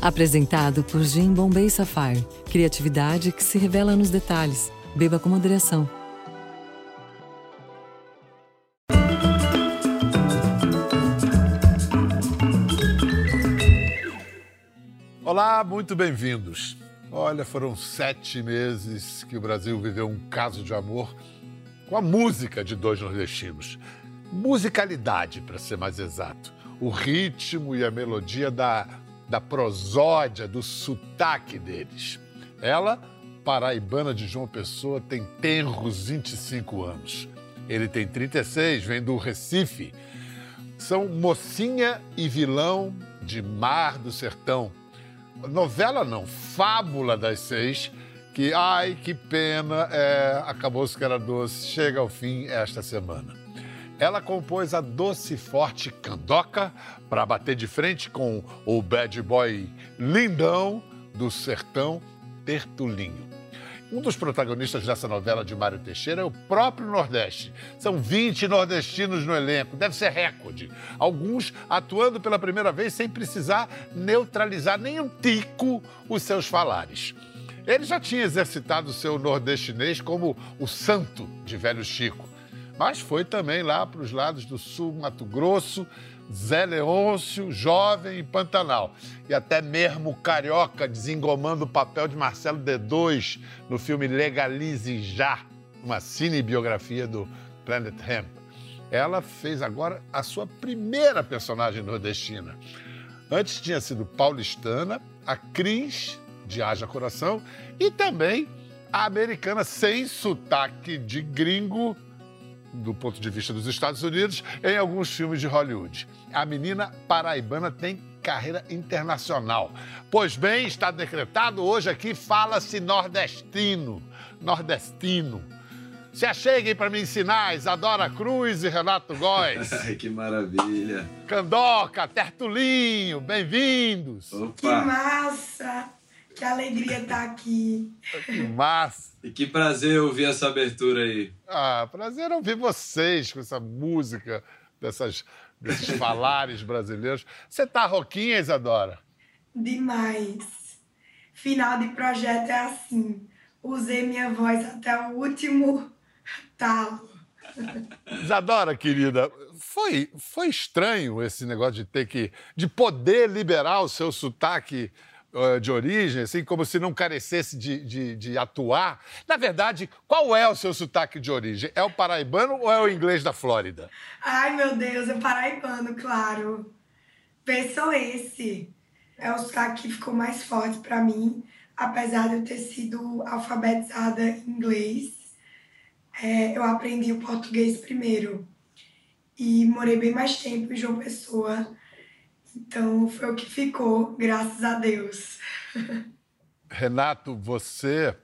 Apresentado por Jim Bombay Sapphire. Criatividade que se revela nos detalhes. Beba com moderação. Olá, muito bem-vindos. Olha, foram sete meses que o Brasil viveu um caso de amor com a música de dois nordestinos. Musicalidade, para ser mais exato. O ritmo e a melodia da da prosódia, do sotaque deles. Ela, paraibana de João Pessoa, tem tenros 25 anos. Ele tem 36, vem do Recife. São mocinha e vilão de Mar do Sertão. Novela não, fábula das seis, que, ai, que pena, é, acabou-se que era doce, chega ao fim esta semana. Ela compôs a doce forte Candoca para bater de frente com o bad boy lindão do sertão Tertulinho. Um dos protagonistas dessa novela de Mário Teixeira é o próprio Nordeste. São 20 nordestinos no elenco, deve ser recorde. Alguns atuando pela primeira vez sem precisar neutralizar nem um tico os seus falares. Ele já tinha exercitado seu nordestinês como o santo de Velho Chico mas foi também lá para os lados do sul, Mato Grosso, Zé Leôncio, Jovem e Pantanal. E até mesmo Carioca desengomando o papel de Marcelo D2 no filme Legalize Já, uma cinebiografia do Planet Hemp. Ela fez agora a sua primeira personagem nordestina. Antes tinha sido paulistana, a Cris, de Haja Coração, e também a americana sem sotaque de gringo, do ponto de vista dos Estados Unidos em alguns filmes de Hollywood. A menina paraibana tem carreira internacional. Pois bem, está decretado, hoje aqui fala-se nordestino. Nordestino. Se acheguem para me ensinar Isadora Cruz e Renato Góes. que maravilha. Candoca, Tertulinho, bem-vindos. Que massa! Que alegria estar aqui. Que massa. E que prazer ouvir essa abertura aí. Ah, prazer ouvir vocês com essa música, dessas, desses falares brasileiros. Você tá roquinha, Isadora? Demais. Final de projeto é assim. Usei minha voz até o último talo. Isadora, querida, foi, foi estranho esse negócio de ter que. de poder liberar o seu sotaque de origem, assim, como se não carecesse de, de, de, atuar. Na verdade, qual é o seu sotaque de origem? É o paraibano ou é o inglês da Flórida? Ai, meu Deus, é paraibano, claro. Pensou esse. É o sotaque que ficou mais forte para mim, apesar de eu ter sido alfabetizada em inglês. É, eu aprendi o português primeiro. E morei bem mais tempo em João Pessoa então foi o que ficou, graças a Deus. Renato, você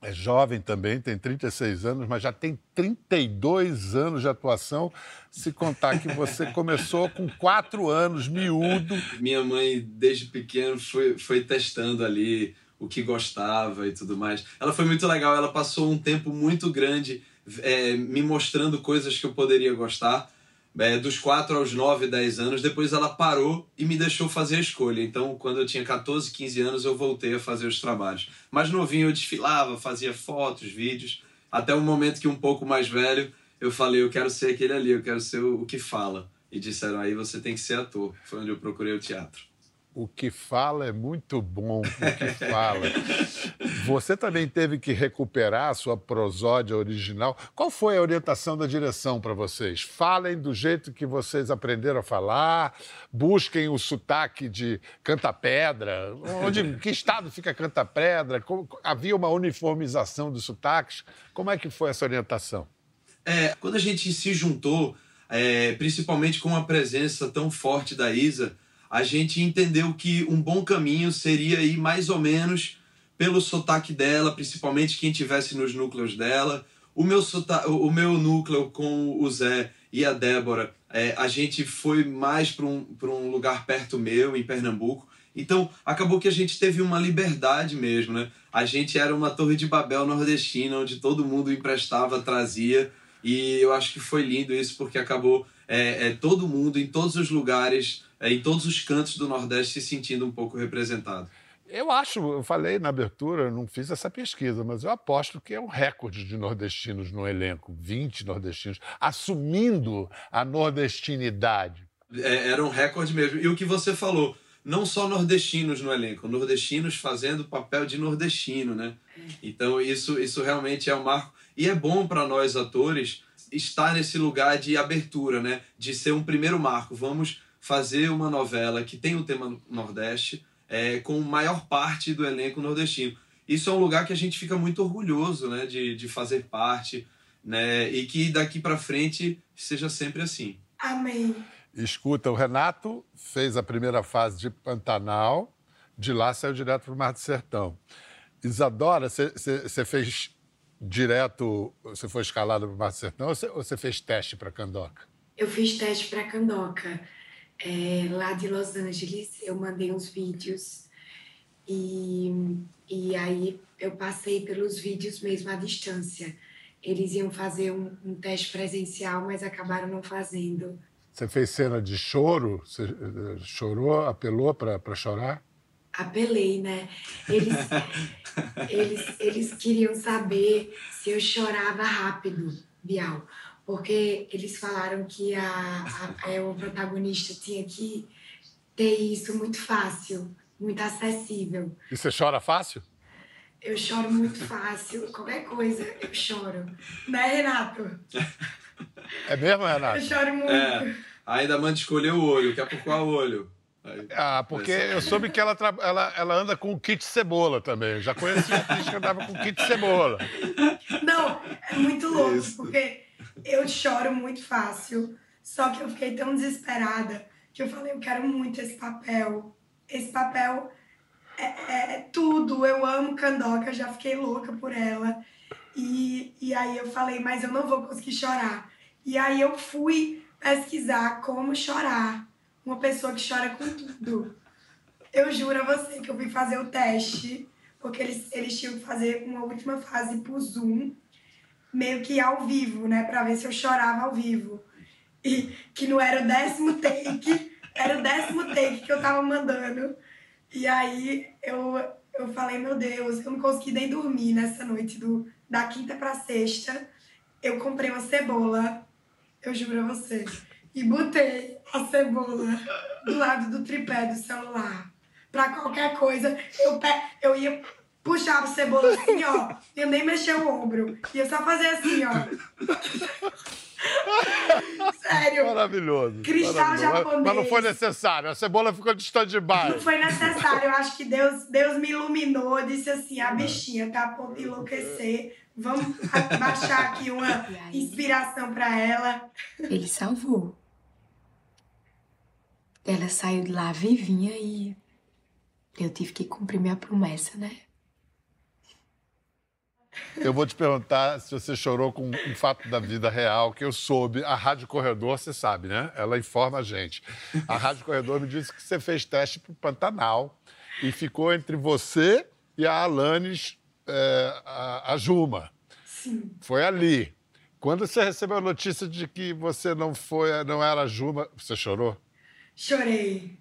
é jovem também, tem 36 anos, mas já tem 32 anos de atuação. Se contar que você começou com 4 anos, miúdo. Minha mãe, desde pequeno, foi, foi testando ali o que gostava e tudo mais. Ela foi muito legal, ela passou um tempo muito grande é, me mostrando coisas que eu poderia gostar é, dos 4 aos 9, 10 anos. Depois ela parou e me deixou fazer a escolha. Então, quando eu tinha 14, 15 anos, eu voltei a fazer os trabalhos. Mas novinho eu desfilava, fazia fotos, vídeos. Até o momento que um pouco mais velho, eu falei, eu quero ser aquele ali, eu quero ser o que fala. E disseram, aí você tem que ser ator. Foi onde eu procurei o teatro. O que fala é muito bom, o que fala. Você também teve que recuperar a sua prosódia original. Qual foi a orientação da direção para vocês? Falem do jeito que vocês aprenderam a falar, busquem o sotaque de Canta-Pedra. Onde, que estado fica Canta-Pedra? Havia uma uniformização dos sotaques. Como é que foi essa orientação? É, quando a gente se juntou, é, principalmente com a presença tão forte da Isa, a gente entendeu que um bom caminho seria ir mais ou menos pelo sotaque dela, principalmente quem tivesse nos núcleos dela. O meu, sotaque, o meu núcleo com o Zé e a Débora, é, a gente foi mais para um, um lugar perto meu, em Pernambuco. Então, acabou que a gente teve uma liberdade mesmo, né? A gente era uma torre de Babel nordestina, onde todo mundo emprestava, trazia. E eu acho que foi lindo isso, porque acabou é, é todo mundo, em todos os lugares, é, em todos os cantos do Nordeste, se sentindo um pouco representado. Eu acho, eu falei na abertura, não fiz essa pesquisa, mas eu aposto que é um recorde de nordestinos no elenco 20 nordestinos, assumindo a nordestinidade. É, era um recorde mesmo. E o que você falou, não só nordestinos no elenco, nordestinos fazendo papel de nordestino, né? Então isso, isso realmente é um marco. E é bom para nós atores estar nesse lugar de abertura, né? De ser um primeiro marco. Vamos fazer uma novela que tem o tema Nordeste, é, com maior parte do elenco nordestino. Isso é um lugar que a gente fica muito orgulhoso né, de, de fazer parte né, e que daqui para frente seja sempre assim. Amém. Escuta, o Renato fez a primeira fase de Pantanal, de lá saiu direto para o Mar do Sertão. Isadora, você fez direto, você foi escalada para o Mar do Sertão ou você fez teste para Candoca? Eu fiz teste para Candoca é, lá de Los Angeles, eu mandei uns vídeos e, e aí eu passei pelos vídeos mesmo à distância. Eles iam fazer um, um teste presencial, mas acabaram não fazendo. Você fez cena de choro? Você eh, chorou, apelou para chorar? Apelei, né? Eles, eles, eles queriam saber se eu chorava rápido, Bial porque eles falaram que a, a, é, o protagonista tinha que ter isso muito fácil, muito acessível. E você chora fácil? Eu choro muito fácil, qualquer coisa eu choro. Né, Renato? É mesmo, Renato? Eu choro muito. É, ainda manda escolher o olho, quer por qual olho? ah, porque eu soube que ela, ela, ela anda com o kit cebola também. Eu já conheci a atriz que andava com o kit cebola. Não, é muito louco, Isso. porque eu choro muito fácil. Só que eu fiquei tão desesperada que eu falei, eu quero muito esse papel. Esse papel é, é, é tudo. Eu amo Candoca, já fiquei louca por ela. E, e aí eu falei, mas eu não vou conseguir chorar. E aí eu fui pesquisar como chorar. Uma pessoa que chora com tudo. Eu juro a você que eu fui fazer o teste, porque eles, eles tinham que fazer uma última fase por Zoom meio que ao vivo, né? Pra ver se eu chorava ao vivo. E que não era o décimo take, era o décimo take que eu tava mandando. E aí eu, eu falei, meu Deus, eu não consegui nem dormir nessa noite do, da quinta pra sexta. Eu comprei uma cebola, eu juro a você. E botei a cebola do lado do tripé do celular. Pra qualquer coisa, eu, pe eu ia puxava a cebola assim, ó. Eu nem mexia o ombro. Ia só fazer assim, ó. Sério. Maravilhoso. Cristal maravilhoso. japonês. Mas não foi necessário. A cebola ficou de stand-by. Não foi necessário. Eu acho que Deus, Deus me iluminou. Disse assim: a bichinha tá a ponto de enlouquecer. Vamos baixar aqui uma inspiração para ela. Ele salvou. Ela saiu de lá vivinha e eu tive que cumprir minha promessa, né? Eu vou te perguntar se você chorou com um fato da vida real que eu soube. A Rádio Corredor, você sabe, né? Ela informa a gente. A Rádio Corredor me disse que você fez teste para o Pantanal e ficou entre você e a Alanis, é, a, a Juma. Sim. Foi ali. Quando você recebeu a notícia de que você não foi, não era a Juma, você chorou? Chorei.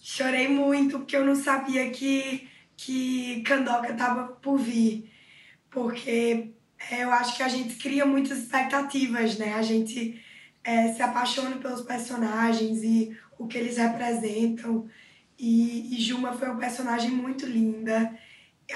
Chorei muito, porque eu não sabia que, que Candoca estava por vir porque é, eu acho que a gente cria muitas expectativas, né? A gente é, se apaixona pelos personagens e o que eles representam. E, e Juma foi uma personagem muito linda.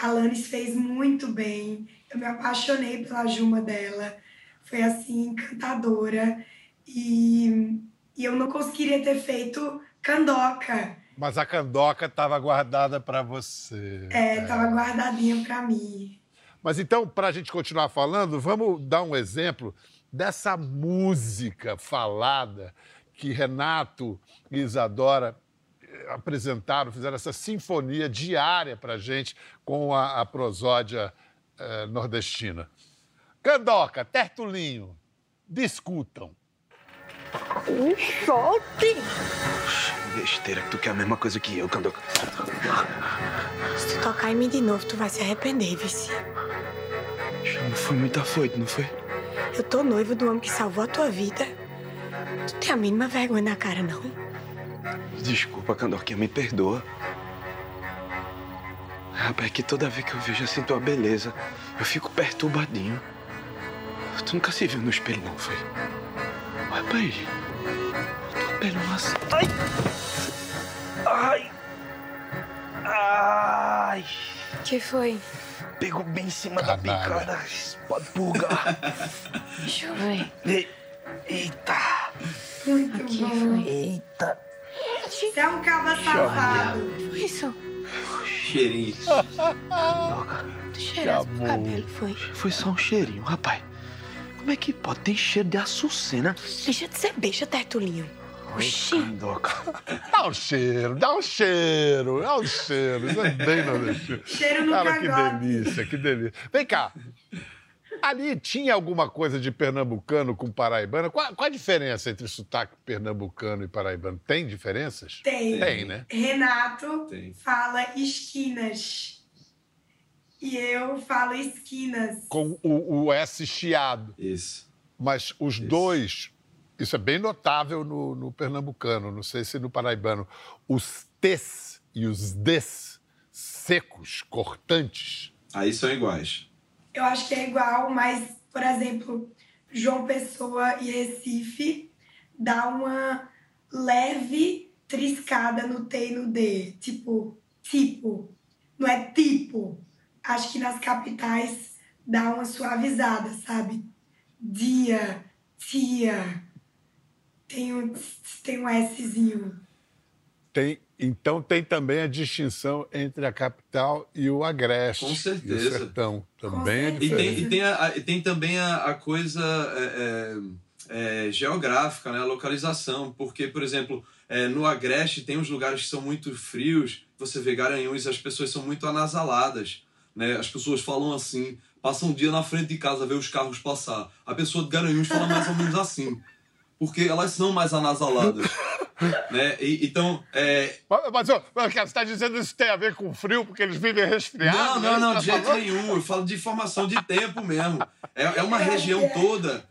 A Alanis fez muito bem. Eu me apaixonei pela Juma dela. Foi assim, encantadora. E, e eu não conseguiria ter feito Candoca. Mas a Candoca estava guardada para você. É, estava é. guardadinha para mim. Mas então, para a gente continuar falando, vamos dar um exemplo dessa música falada que Renato e Isadora eh, apresentaram, fizeram essa sinfonia diária para gente com a, a prosódia eh, nordestina. Candoca, Tertulinho, discutam. Um choque! Besteira, que tu quer a mesma coisa que eu, Candoca. Se tu tocar em mim de novo, tu vai se arrepender, Vici. Não foi muito afoito, não foi? Eu tô noiva do homem que salvou a tua vida. Tu tem a mínima vergonha na cara, não? Desculpa, Candoquinha, me perdoa. Rapaz, é que toda vez que eu vejo assim tua beleza, eu fico perturbadinho. Tu nunca se viu no espelho, não, foi? Rapaz, assim. Ai! Ai! Ai! que foi? Pegou bem em cima da Canalha. picada. Pode pulgar. Deixa eu ver. E- Eita! Muito Aqui bom. foi. Eita! Você é um caba safado. Foi isso? Cheirinho. Tu cheirasse pro cabelo, foi? Foi só um cheirinho, rapaz. Como é que pode? Tem cheiro de açucena. Deixa de ser beixa, Tertulinho. Oxi. Dá um cheiro, dá um cheiro, dá um cheiro. Isso é bem nordestino. Cheiro no Cara, que delícia, que delícia. Vem cá. Ali tinha alguma coisa de pernambucano com paraibano? Qual, qual a diferença entre sotaque pernambucano e paraibano? Tem diferenças? Tem. Tem, né? Renato Tem. fala esquinas. E eu falo esquinas. Com o, o S chiado. Isso. Mas os Isso. dois, isso é bem notável no, no pernambucano, não sei se no paraibano. Os T's e os D's secos, cortantes. Aí são iguais. Eu acho que é igual, mas, por exemplo, João Pessoa e Recife dá uma leve triscada no T e no D. Tipo, tipo. Não é tipo. Acho que nas capitais dá uma suavizada, sabe? Dia, tia. Tem um, tem um Szinho. Tem, então tem também a distinção entre a capital e o agreste. Com E o certeza. sertão. Com Também é certeza. E tem, diferente. e tem, a, e tem também a, a coisa é, é, é, geográfica, né? a localização. Porque, por exemplo, é, no Agreste tem uns lugares que são muito frios. Você vê Garanhuns, as pessoas são muito anasaladas. Né? As pessoas falam assim, passam um dia na frente de casa, vê os carros passar. A pessoa de Garanhuns fala mais ou menos assim. Porque elas são mais anasaladas. né? E- então, é, Mas, mas, mas, você está dizendo que isso tem a ver com frio, porque eles vivem resfriados? Não, não, não, de jeito falando? nenhum. Eu falo de formação de tempo mesmo. É, é uma região toda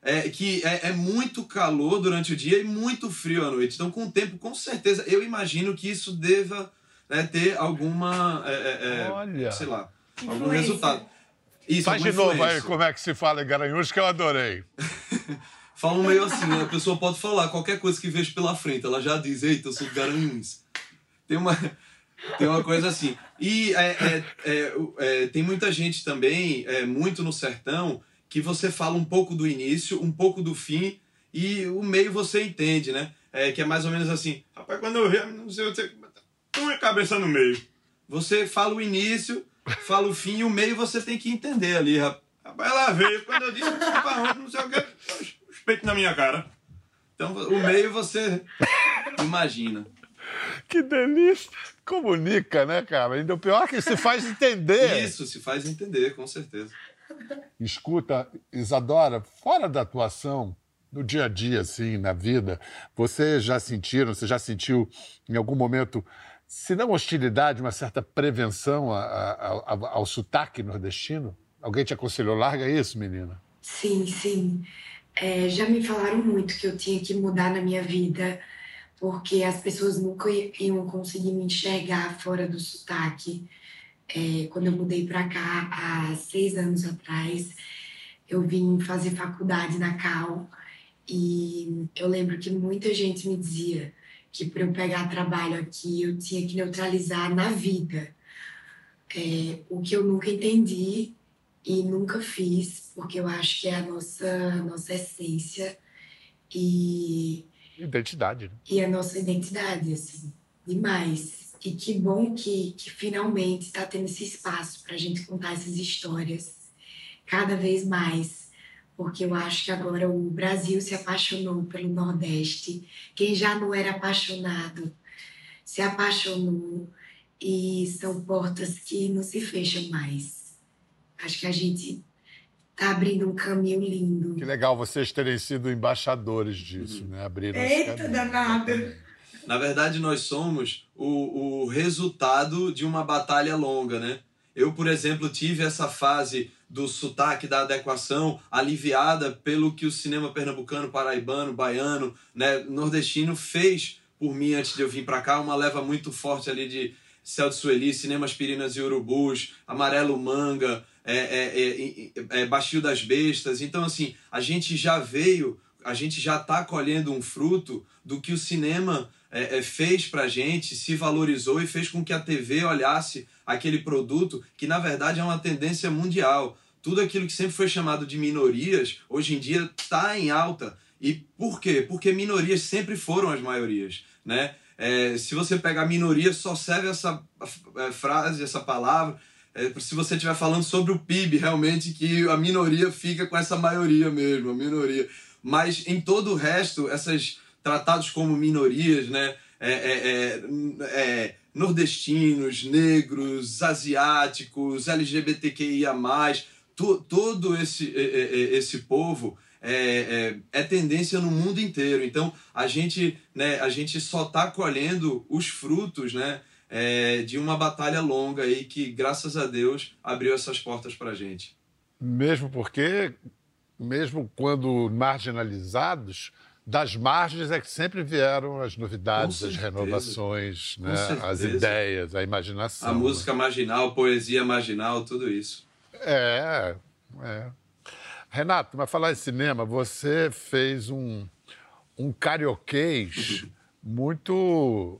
é, que é, é muito calor durante o dia e muito frio à noite. Então, com o tempo, com certeza, eu imagino que isso deva né, ter alguma. é, é, é, Olha. Sei lá, algum Influência. resultado. Isso, Faz de novo aí como é que se fala em Garanhuns, que eu adorei. Falam meio assim, né? a pessoa pode falar qualquer coisa que veja pela frente, ela já diz, eita, eu sou de Garanhuns. Tem uma, tem uma coisa assim. E é, é, é, o- é, tem muita gente também, é, muito no sertão, que você fala um pouco do início, um pouco do fim, e o meio você entende, né? É, que é mais ou menos assim, rapaz, quando eu ver, não sei, você põe a cabeça no meio. Você fala o início, fala o fim, e o meio você tem que entender ali, rapaz. Rapaz, ela veio, quando eu disse, onde, não sei o que, os peitos na minha cara. Então, o meio você imagina. Que delícia. Comunica, né, cara? Ainda o pior é que se faz entender. Isso se faz entender, com certeza. Escuta, Isadora, fora da atuação, no dia a dia, assim, na vida, você já sentiram, você já sentiu em algum momento, se não hostilidade, uma certa prevenção a- a- a- ao sotaque nordestino? Alguém te aconselhou, larga isso, menina? Sim, sim. É, já me falaram muito que eu tinha que mudar na minha vida, porque as pessoas nunca iam conseguir me enxergar fora do sotaque. É, quando eu mudei para cá há seis anos atrás, eu vim fazer faculdade na Cal e eu lembro que muita gente me dizia que para eu pegar trabalho aqui eu tinha que neutralizar na vida. É, o que eu nunca entendi e nunca fiz, porque eu acho que é a nossa, nossa essência e, Identidade, né? e a nossa identidade, assim, demais. E que bom que, que finalmente está tendo esse espaço para a gente contar essas histórias cada vez mais, porque eu acho que agora o Brasil se apaixonou pelo Nordeste. Quem já não era apaixonado se apaixonou e são portas que não se fecham mais. Acho que a gente tá abrindo um caminho lindo. Que legal vocês terem sido embaixadores disso, né? Abriram esse Eita, danado. Na verdade, nós somos o, o resultado de uma batalha longa, né? Eu, por exemplo, tive essa fase do sotaque, da adequação, aliviada pelo que o cinema pernambucano, paraibano, baiano, né, nordestino fez por mim antes de eu vir para cá, uma leva muito forte ali de Céu de Sueli, Cinemas Pirinas e Urubus, Amarelo Manga, é, é, é, é, Baixio das Bestas. Então, assim, a gente já veio, a gente já está colhendo um fruto do que o cinema é, fez para gente, se valorizou e fez com que a TV olhasse aquele produto que, na verdade, é uma tendência mundial. Tudo aquilo que sempre foi chamado de minorias, hoje em dia está em alta. E por quê? Porque minorias sempre foram as maiorias né? É, se você pegar minoria, só serve essa frase, essa palavra, é, se você estiver falando sobre o PIB, realmente, que a minoria fica com essa maioria mesmo, a minoria. Mas em todo o resto, essas tratados como minorias, né? É, é, é, é nordestinos, negros, asiáticos, LGBTQIA+, to, todo esse, esse povo é, é, é, tendência no mundo inteiro. Então a gente, né, a gente só está colhendo os frutos né, é, de uma batalha longa aí que, graças a Deus, abriu essas portas para a gente. Mesmo porque, mesmo quando marginalizados, das margens é que sempre vieram as novidades, as renovações, né, as ideias, a imaginação. A música marginal, a poesia marginal, tudo isso. É, é. Renato, mas falar em cinema, você fez um, um carioquês muito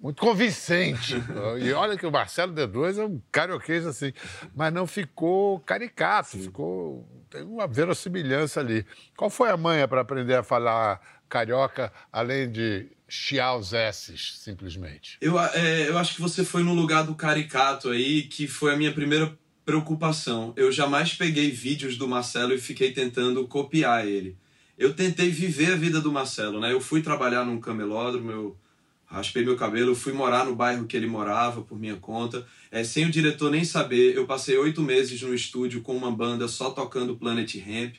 muito convincente. E olha que o Marcelo D2 é um carioquês assim, mas não ficou caricato, Sim. ficou tem uma verossimilhança ali. Qual foi a manha para aprender a falar carioca além de chiar os S's, simplesmente? Eu, é, eu acho que você foi no lugar do caricato aí, que foi a minha primeira preocupação. Eu jamais peguei vídeos do Marcelo e fiquei tentando copiar ele. Eu tentei viver a vida do Marcelo, né? Eu fui trabalhar num camelódromo, eu raspei meu cabelo, fui morar no bairro que ele morava por minha conta, é, sem o diretor nem saber. Eu passei oito meses no estúdio com uma banda só tocando Planet Ramp.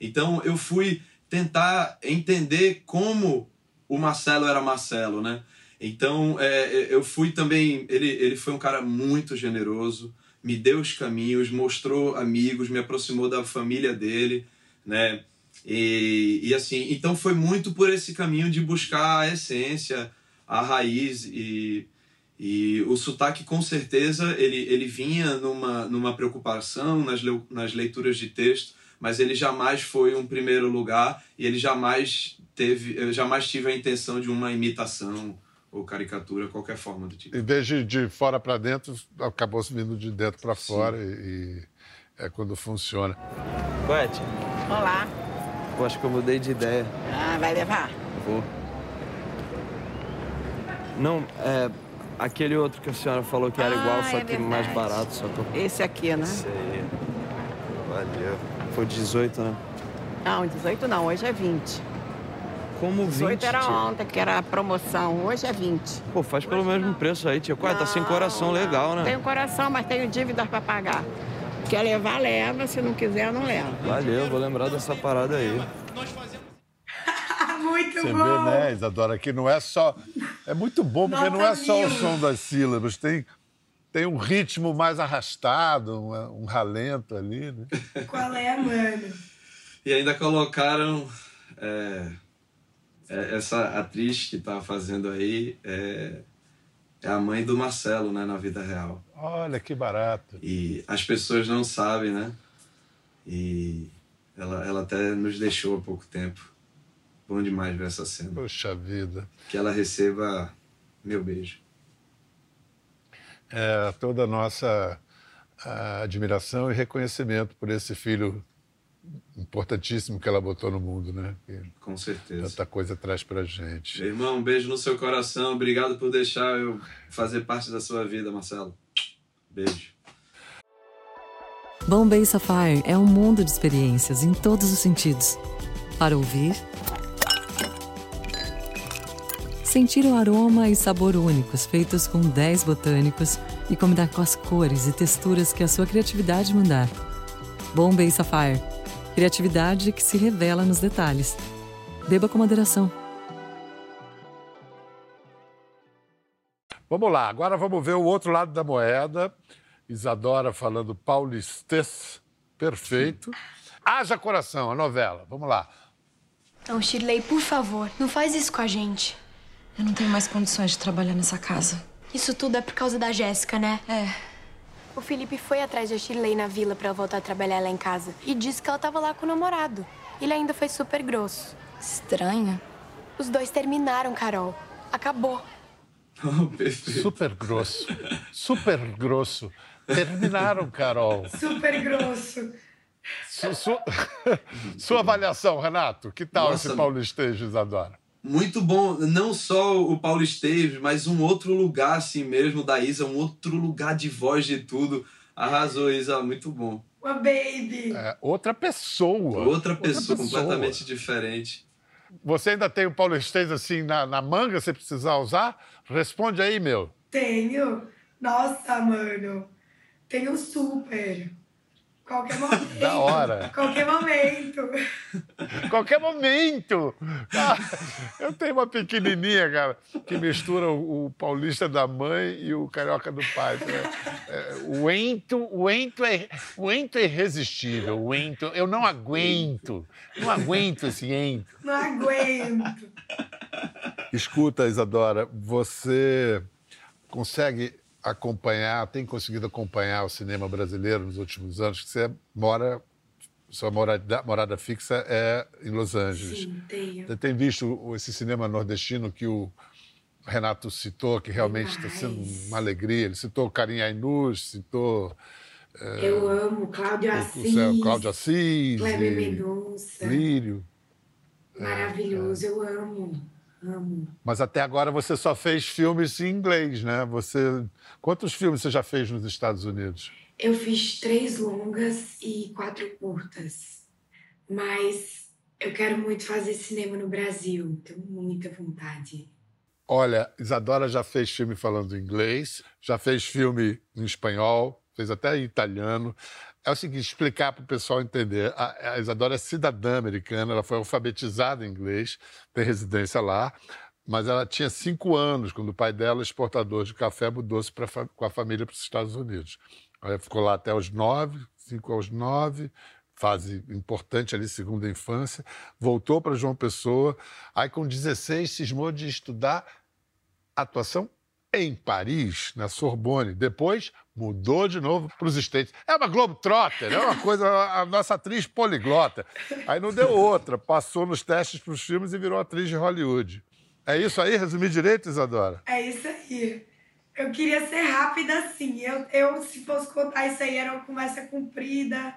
Então eu fui tentar entender como o Marcelo era Marcelo, né? Então é, eu fui também. Ele, ele foi um cara muito generoso me deu os caminhos, mostrou amigos, me aproximou da família dele, né? E, e assim, então foi muito por esse caminho de buscar a essência, a raiz e, e o sotaque com certeza ele, ele vinha numa, numa preocupação nas, nas leituras de texto, mas ele jamais foi um primeiro lugar e ele jamais teve, eu jamais tive a intenção de uma imitação ou caricatura, qualquer forma do tipo. E desde de fora para dentro, acabou se vindo de dentro para fora e, e, é quando funciona. Poete. Olá. Eu acho que eu mudei de ideia. Ah, vai levar? Vou. Não, é aquele outro que a senhora falou que era ah, igual, só é que mais barato. Só que... Esse aqui, né? Esse aí. Valeu. Foi 18, né? Não, 18 não, hoje é 20. Como 20, 18 era ontem, que era a promoção. Hoje é 20. Pô, faz pelo mesmo não. preço aí, tia. Ué, tá sem coração não. legal, né? Tenho coração, mas tenho dívidas para pagar. Quer levar, leva. Se não quiser, não leva. Valeu, vou lembrar dessa parada aí. muito Você bom. vê, né, Isadora, que não é só... É muito bom, porque Nota não é só mil. o som das sílabas. Tem, tem um ritmo mais arrastado, um, um ralento ali, né? Qual é, mano? E ainda colocaram... É é, essa atriz que tá fazendo aí é, é a mãe do Marcelo, né, na vida real. Olha que barato. E as pessoas não sabem, né? E ela, ela até nos deixou há pouco tempo. Bom demais ver essa cena. Poxa vida. Que ela receba meu beijo. É, toda a nossa a admiração e reconhecimento por esse filho importantíssimo que ela botou no mundo, né? Que Com certeza. Tanta coisa traz pra gente. Meu irmão, um beijo no seu coração. Obrigado por deixar eu fazer parte da sua vida, Marcelo. Beijo. Bombay Sapphire é um mundo de experiências em todos os sentidos. Para ouvir, sentir o aroma e sabor únicos feitos com 10 botânicos e combinar com as cores e texturas que a sua criatividade mandar. Bombay Sapphire Criatividade que se revela nos detalhes. Beba com moderação. Vamos lá, agora vamos ver o outro lado da moeda. Isadora falando paulistês perfeito. Haja Coração, a novela. Vamos lá. Então, Shirley, por favor, não faz isso com a gente. Eu não tenho mais condições de trabalhar nessa casa. Isso tudo é por causa da Jéssica, né? É. O Felipe foi atrás da Shirley na vila pra voltar a trabalhar lá em casa e disse que ela tava lá com o namorado. Ele ainda foi super grosso. Estranho. Os dois terminaram, Carol. Acabou. Oh, perfeito. Super grosso. Super grosso. Terminaram, Carol. Super grosso. Su- su- Sua avaliação, Renato. Que tal Nossa. esse Paulo Esteves, Isadora? Muito bom, não só o Paulo Esteves, mas um outro lugar assim mesmo da Isa, um outro lugar de voz de tudo. Arrasou, Isa, muito bom. Uma baby. É, outra pessoa. Outra pessoa, completamente diferente. Você ainda tem o Paulo Esteves assim na, na manga, se precisar usar? Responde aí, meu. Tenho. Nossa, mano. Tenho super. Qualquer momento. Da hora. Qualquer momento. Qualquer momento. Ah, eu tenho uma pequenininha, cara, que mistura o, o paulista da mãe e o carioca do pai. É, é, o ento, o ento é, o ento é irresistível. O ento, eu não aguento. Não aguento esse ento. Não aguento. Escuta, Isadora, você consegue acompanhar, tem conseguido acompanhar o cinema brasileiro nos últimos anos? Que você mora, sua morada, morada fixa é em Los Angeles. Sim, tenho. Você tem visto esse cinema nordestino que o Renato citou, que realmente está sendo uma alegria? Ele citou Carim Ainus, citou Eu amo Cláudio Assis. Cláudio Assis, Kleber e Mendonça. Lírio. Maravilhoso, eu amo. Amo. Mas até agora você só fez filmes em inglês, né? Você quantos filmes você já fez nos Estados Unidos? Eu fiz três longas e quatro curtas. Mas eu quero muito fazer cinema no Brasil. Tenho muita vontade. Olha, Isadora já fez filme falando inglês, já fez filme em espanhol, fez até italiano. É o seguinte, explicar para o pessoal entender. A, a Isadora é cidadã americana, ela foi alfabetizada em inglês, tem residência lá, mas ela tinha cinco anos quando o pai dela, exportador de café, mudou-se com a família para os Estados Unidos. Ela ficou lá até os nove, cinco aos nove, fase importante ali, segunda infância, voltou para João Pessoa, aí com 16 cismou de estudar atuação em Paris, na Sorbonne. Depois mudou de novo para os States. É uma Globetrotter, é uma coisa, a nossa atriz poliglota. Aí não deu outra, passou nos testes para os filmes e virou atriz de Hollywood. É isso aí? Resumi direito, Isadora? É isso aí. Eu queria ser rápida assim. Eu, eu, se fosse contar isso aí, era uma conversa comprida.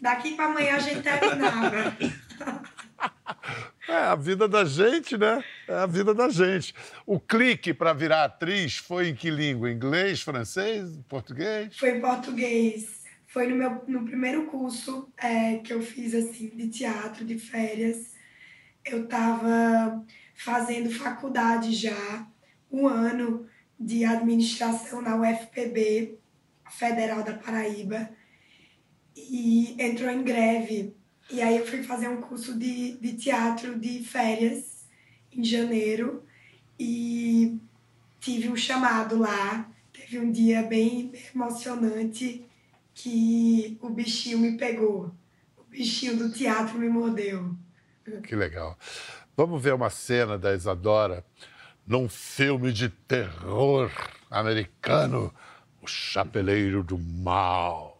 Daqui para amanhã a gente terminava. É a vida da gente, né? É a vida da gente. O clique para virar atriz foi em que língua? Inglês, francês, português? Foi em português. Foi no meu no primeiro curso é, que eu fiz assim de teatro de férias. Eu estava fazendo faculdade já, um ano de administração na UFPB, Federal da Paraíba, e entrou em greve. E aí eu fui fazer um curso de, de teatro de férias em janeiro e tive um chamado lá. Teve um dia bem emocionante que o bichinho me pegou. O bichinho do teatro me mordeu. Que legal. Vamos ver uma cena da Isadora num filme de terror americano, O Chapeleiro do Mal.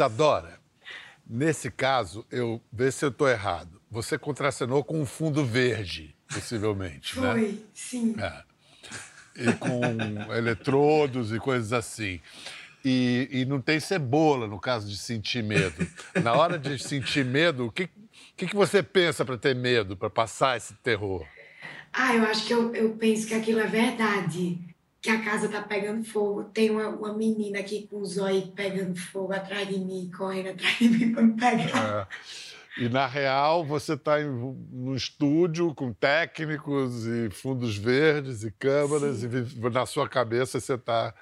Isadora, nesse caso, eu vê se eu estou errado. Você contracenou com um fundo verde, possivelmente, né? Foi, sim. É. E com eletrodos e coisas assim. E, e não tem cebola no caso de sentir medo. Na hora de sentir medo, o que, que, que você pensa para ter medo, para passar esse terror? Ah, eu acho que eu, eu penso que aquilo é verdade. Que a casa tá pegando fogo. Tem uma, uma menina aqui com os olhos pegando fogo atrás de mim, correndo atrás de mim para me pegar. É. E na real, você está no estúdio com técnicos e fundos verdes e câmeras, Sim. e na sua cabeça você está.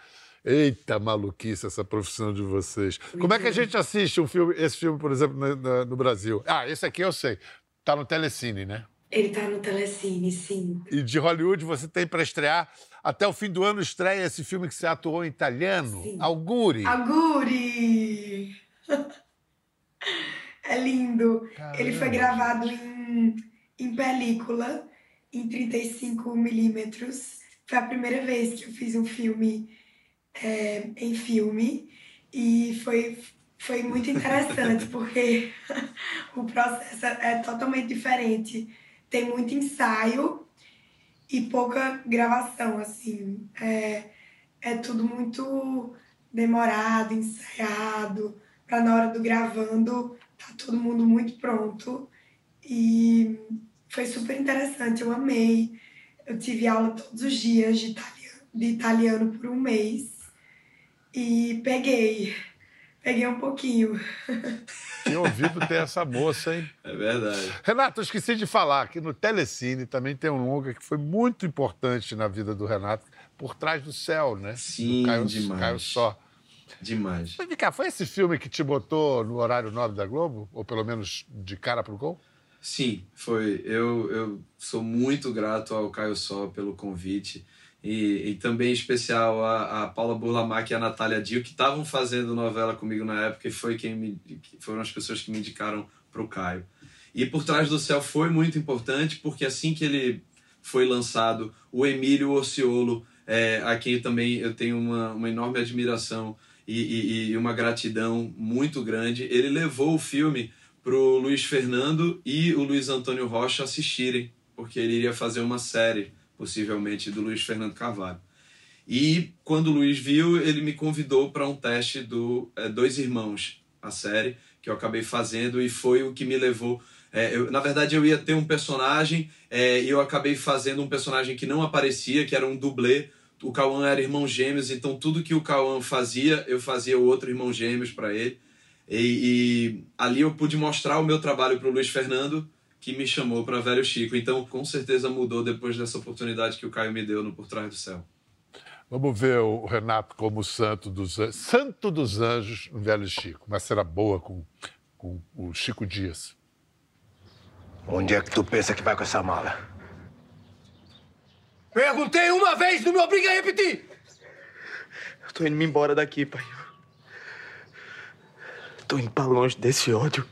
Eita maluquice essa profissão de vocês. Como é que a gente assiste um filme, esse filme, por exemplo, no, no Brasil? Ah, esse aqui eu sei. Tá no Telecine, né? Ele tá no Telecine, sim. E de Hollywood você tem para estrear. Até o fim do ano estreia esse filme que você atuou em italiano, sim. Auguri. Auguri! é lindo. Caramba. Ele foi gravado em, em película, em 35 milímetros. Foi a primeira vez que eu fiz um filme é, em filme. E foi, foi muito interessante, porque o processo é totalmente diferente tem muito ensaio e pouca gravação, assim. É, é tudo muito demorado, ensaiado, para na hora do gravando tá todo mundo muito pronto. E foi super interessante, eu amei. Eu tive aula todos os dias de italiano, de italiano por um mês e peguei. Peguei um pouquinho. Tinha ouvido ter essa moça, hein? É verdade. Renato, eu esqueci de falar que no Telecine também tem um longa que foi muito importante na vida do Renato, Por Trás do Céu, né? Sim, Caio, demais. Caio Só. Demais. Mas, cá, foi esse filme que te botou no horário 9 da Globo? Ou pelo menos de cara pro gol? Sim, foi. Eu, eu sou muito grato ao Caio Só pelo convite. E, e, também em especial a, a Paula Burlamac e a Natália Dio, que estavam fazendo novela comigo na época e foi quem me, foram as pessoas que me indicaram para o Caio. E Por Trás do Céu foi muito importante, porque assim que ele foi lançado, o Emílio Orciolo, é, a quem também eu tenho uma, uma enorme admiração e, e, e uma gratidão muito grande, ele levou o filme para o Luiz Fernando e o Luiz Antônio Rocha assistirem, porque ele iria fazer uma série possivelmente do Luiz Fernando Carvalho. E quando o Luiz viu, ele me convidou para um teste do é, Dois Irmãos, a série, que eu acabei fazendo e foi o que me levou. É, eu, na verdade, eu ia ter um personagem é, e eu acabei fazendo um personagem que não aparecia, que era um dublê. O Cauã era irmão gêmeos, então tudo que o Cauã fazia, eu fazia o outro irmão gêmeos para ele. E, e, ali eu pude mostrar o meu trabalho para o Luiz Fernando que me chamou para Velho Chico. Então, com certeza mudou depois dessa oportunidade que o Caio me deu no Por Trás do Céu. Vamos ver o Renato como santo dos, santo dos anjos no Velho Chico. Uma cena boa com, com o Chico Dias. Onde é que tu pensa que vai com essa mala? Perguntei uma vez, não me obriga a repetir! Eu tô indo me embora daqui, pai. Tô indo pra longe desse ódio.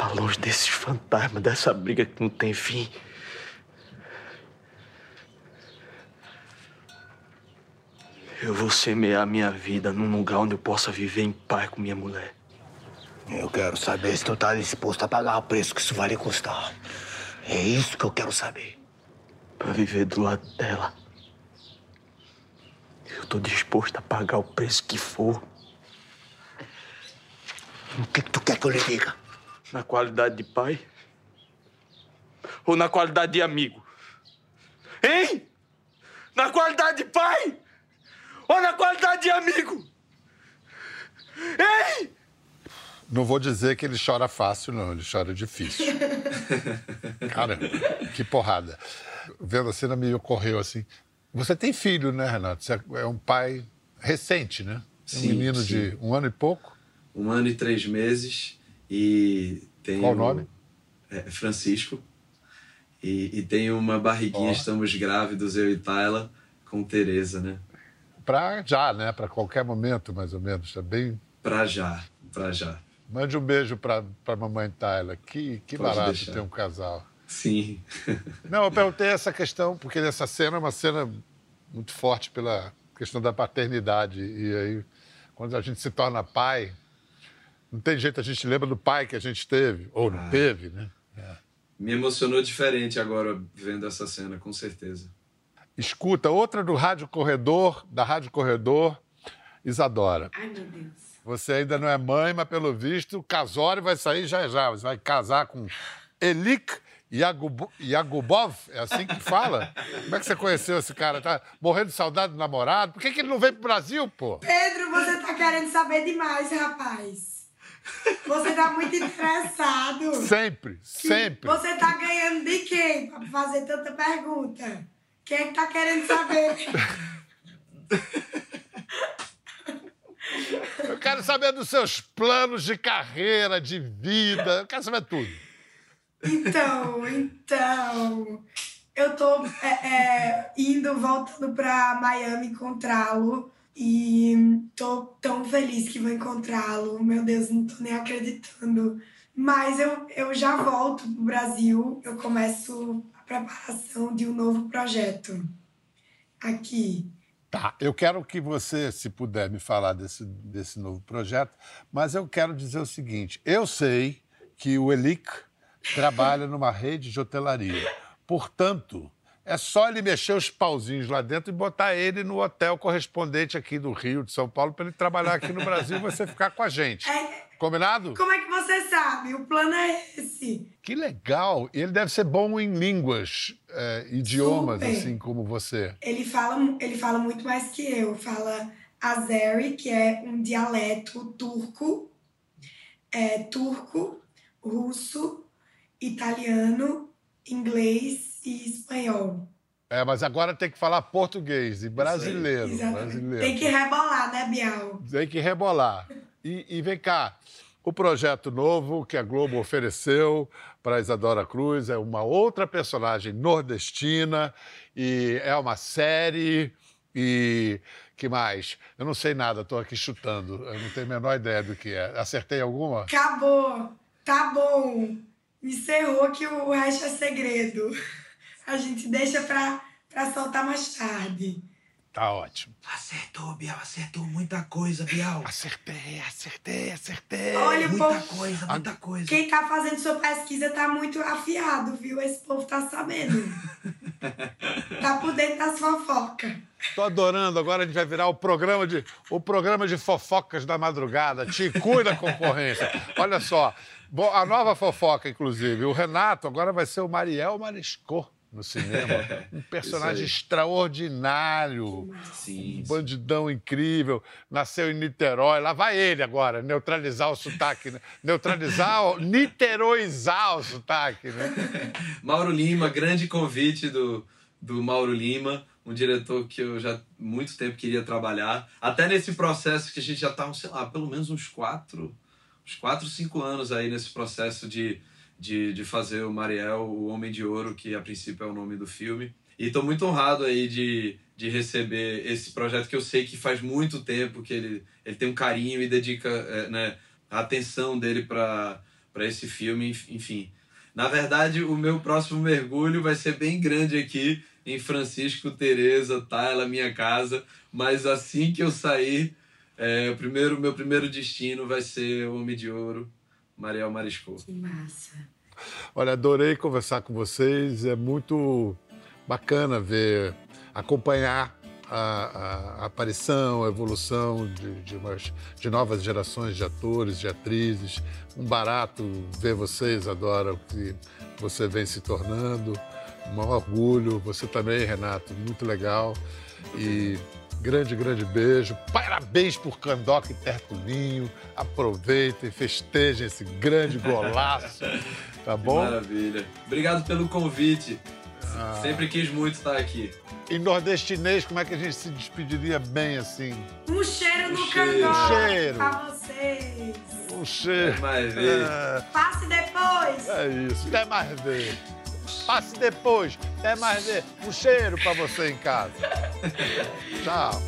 Tá longe desses fantasmas, dessa briga que não tem fim. Eu vou semear minha vida num lugar onde eu possa viver em paz com minha mulher. Eu quero saber se tu tá disposto a pagar o preço que isso vai lhe custar. É isso que eu quero saber. Pra viver do lado dela. Eu tô disposto a pagar o preço que for. O que, que tu quer que eu lhe diga? Na qualidade de pai? Ou na qualidade de amigo? Hein? Na qualidade de pai? Ou na qualidade de amigo? Hein? Não vou dizer que ele chora fácil, não. Ele chora difícil. Caramba, que porrada. Vendo a cena, me ocorreu assim. Você tem filho, né, Renato? Você é um pai recente, né? Um menino sim. de um ano e pouco. Um ano e três meses. E tem Qual o nome? É, Francisco. E, e, tem uma barriguinha, oh. estamos grávidos, eu e Tayla, com Tereza, né? Pra já, né? Pra qualquer momento, mais ou menos. É bem. Pra já, pra já. Mande um beijo pra, pra mamãe Tayla. Que, que barato deixar. ter um casal. Sim. Não, eu perguntei essa questão, porque essa cena é uma cena muito forte pela questão da paternidade. E aí, quando a gente se torna pai, não tem jeito, a gente lembra do pai que a gente teve, ou não ah, teve, né? É. Me emocionou diferente agora vendo essa cena, com certeza. Escuta, outra do Rádio Corredor, da Rádio Corredor, Isadora. Ai, meu Deus. Você ainda não é mãe, mas pelo visto, o casório vai sair já já. Você vai casar com Elic Yagubo- Yagubov, é assim que fala? Como é que você conheceu esse cara? Tá morrendo de saudade do namorado? Por que, que ele não veio pro Brasil, pô? Pedro, você tá querendo saber demais, rapaz. Você tá muito interessado. Sempre, sempre. Você tá ganhando de quem pra fazer tanta pergunta? Quem é que tá querendo saber? Eu quero saber dos seus planos de carreira, de vida. Eu quero saber tudo. Então, então. Eu tô é, é, indo, voltando pra Miami encontrá-lo. E tô tão feliz que vou encontrá-lo. Meu Deus, não tô nem acreditando. Mas eu, eu já volto pro Brasil. Eu começo a preparação de um novo projeto aqui. Tá, eu quero que você, se puder, me falar desse, desse novo projeto, mas eu quero dizer o seguinte: eu sei que o Elic trabalha numa rede de hotelaria. Portanto, é só ele mexer os pauzinhos lá dentro e botar ele no hotel correspondente aqui do Rio, de São Paulo, para ele trabalhar aqui no Brasil e você ficar com a gente. Combinado? Como é que você sabe? O plano é esse. Que legal! E ele deve ser bom em línguas, é, idiomas, Super. assim como você. Ele fala, ele fala muito mais que eu. Fala Azeri, que é um dialeto turco, é, turco, russo, italiano, inglês e espanhol. É, mas agora tem que falar português e brasileiro. Brasileiro. Tem que rebolar, né, Bial? Tem que rebolar. E, e vem cá, o projeto novo que a Globo ofereceu para Isadora Cruz é uma outra personagem nordestina e é uma série e que mais? Eu não sei nada, estou aqui chutando. Eu não tenho a menor ideia do que é. Acertei alguma? Acabou. Tá bom. Encerrou que o resto é segredo. A gente deixa pra, pra soltar mais tarde. Tá ótimo. Acertou, Bial, acertou muita coisa, Bial. Acertei, acertei, acertei. Olha, o muita povo- coisa, muita coisa. Quem tá fazendo sua pesquisa tá muito afiado, viu? Esse povo tá sabendo. tá por dentro das fofocas. Tô adorando. Agora a gente vai virar o programa de, o programa de fofocas da madrugada. Te cuida, concorrência. Olha só. A nova fofoca, inclusive. O Renato agora vai ser o Mariel Mariscot no cinema. Um personagem extraordinário. Sim. Um bandidão incrível. Nasceu em Niterói. Lá vai ele agora, neutralizar o sotaque. Né? Neutralizar, o- niteroizar o sotaque, né? Mauro Lima, grande convite do, do Mauro Lima, um diretor que eu já há muito tempo queria trabalhar. Até nesse processo que a gente já está, sei lá, pelo menos uns quatro, uns quatro, cinco anos aí nesse processo de, de, de fazer o Mariel, o Homem de Ouro, que a princípio é o nome do filme. E estou muito honrado aí de, de receber esse projeto que eu sei que faz muito tempo que ele, ele tem um carinho e dedica é, né, a atenção dele para esse filme, enfim. Na verdade, o meu próximo mergulho vai ser bem grande aqui em Francisco Teresa, Tayla, minha casa. Mas assim que eu sair, é, o primeiro, meu primeiro destino vai ser o Homem de Ouro, Mariel Mariscot. Que massa. Olha, adorei conversar com vocês. É muito bacana ver, acompanhar a, a- a aparição, a evolução de, de, umas- de novas gerações de atores, de atrizes. Um barato ver vocês, adora o que você vem se tornando. Um orgulho. Você também, Renato, muito legal. E grande, grande beijo. Parabéns por Candoca e Tertulinho. Aproveitem, festejem esse grande golaço. Tá bom? Maravilha. Obrigado pelo convite. Ah. Sempre quis muito estar aqui. Em nordestinês, como é que a gente se despediria bem assim? Um cheiro no cheiro. cangote Cheiro. pra vocês. Um cheiro. Até mais ver. É, Passe depois. é isso. Até mais ver. Passe depois. Até mais ver. Um cheiro pra você em casa. Tchau.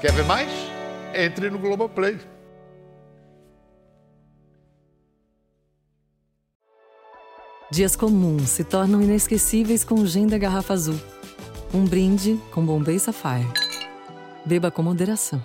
Quer ver mais? Entre no Globoplay. Dias comuns se tornam inesquecíveis com o gin da garrafa azul. Um brinde com Bombay Sapphire. Beba com moderação.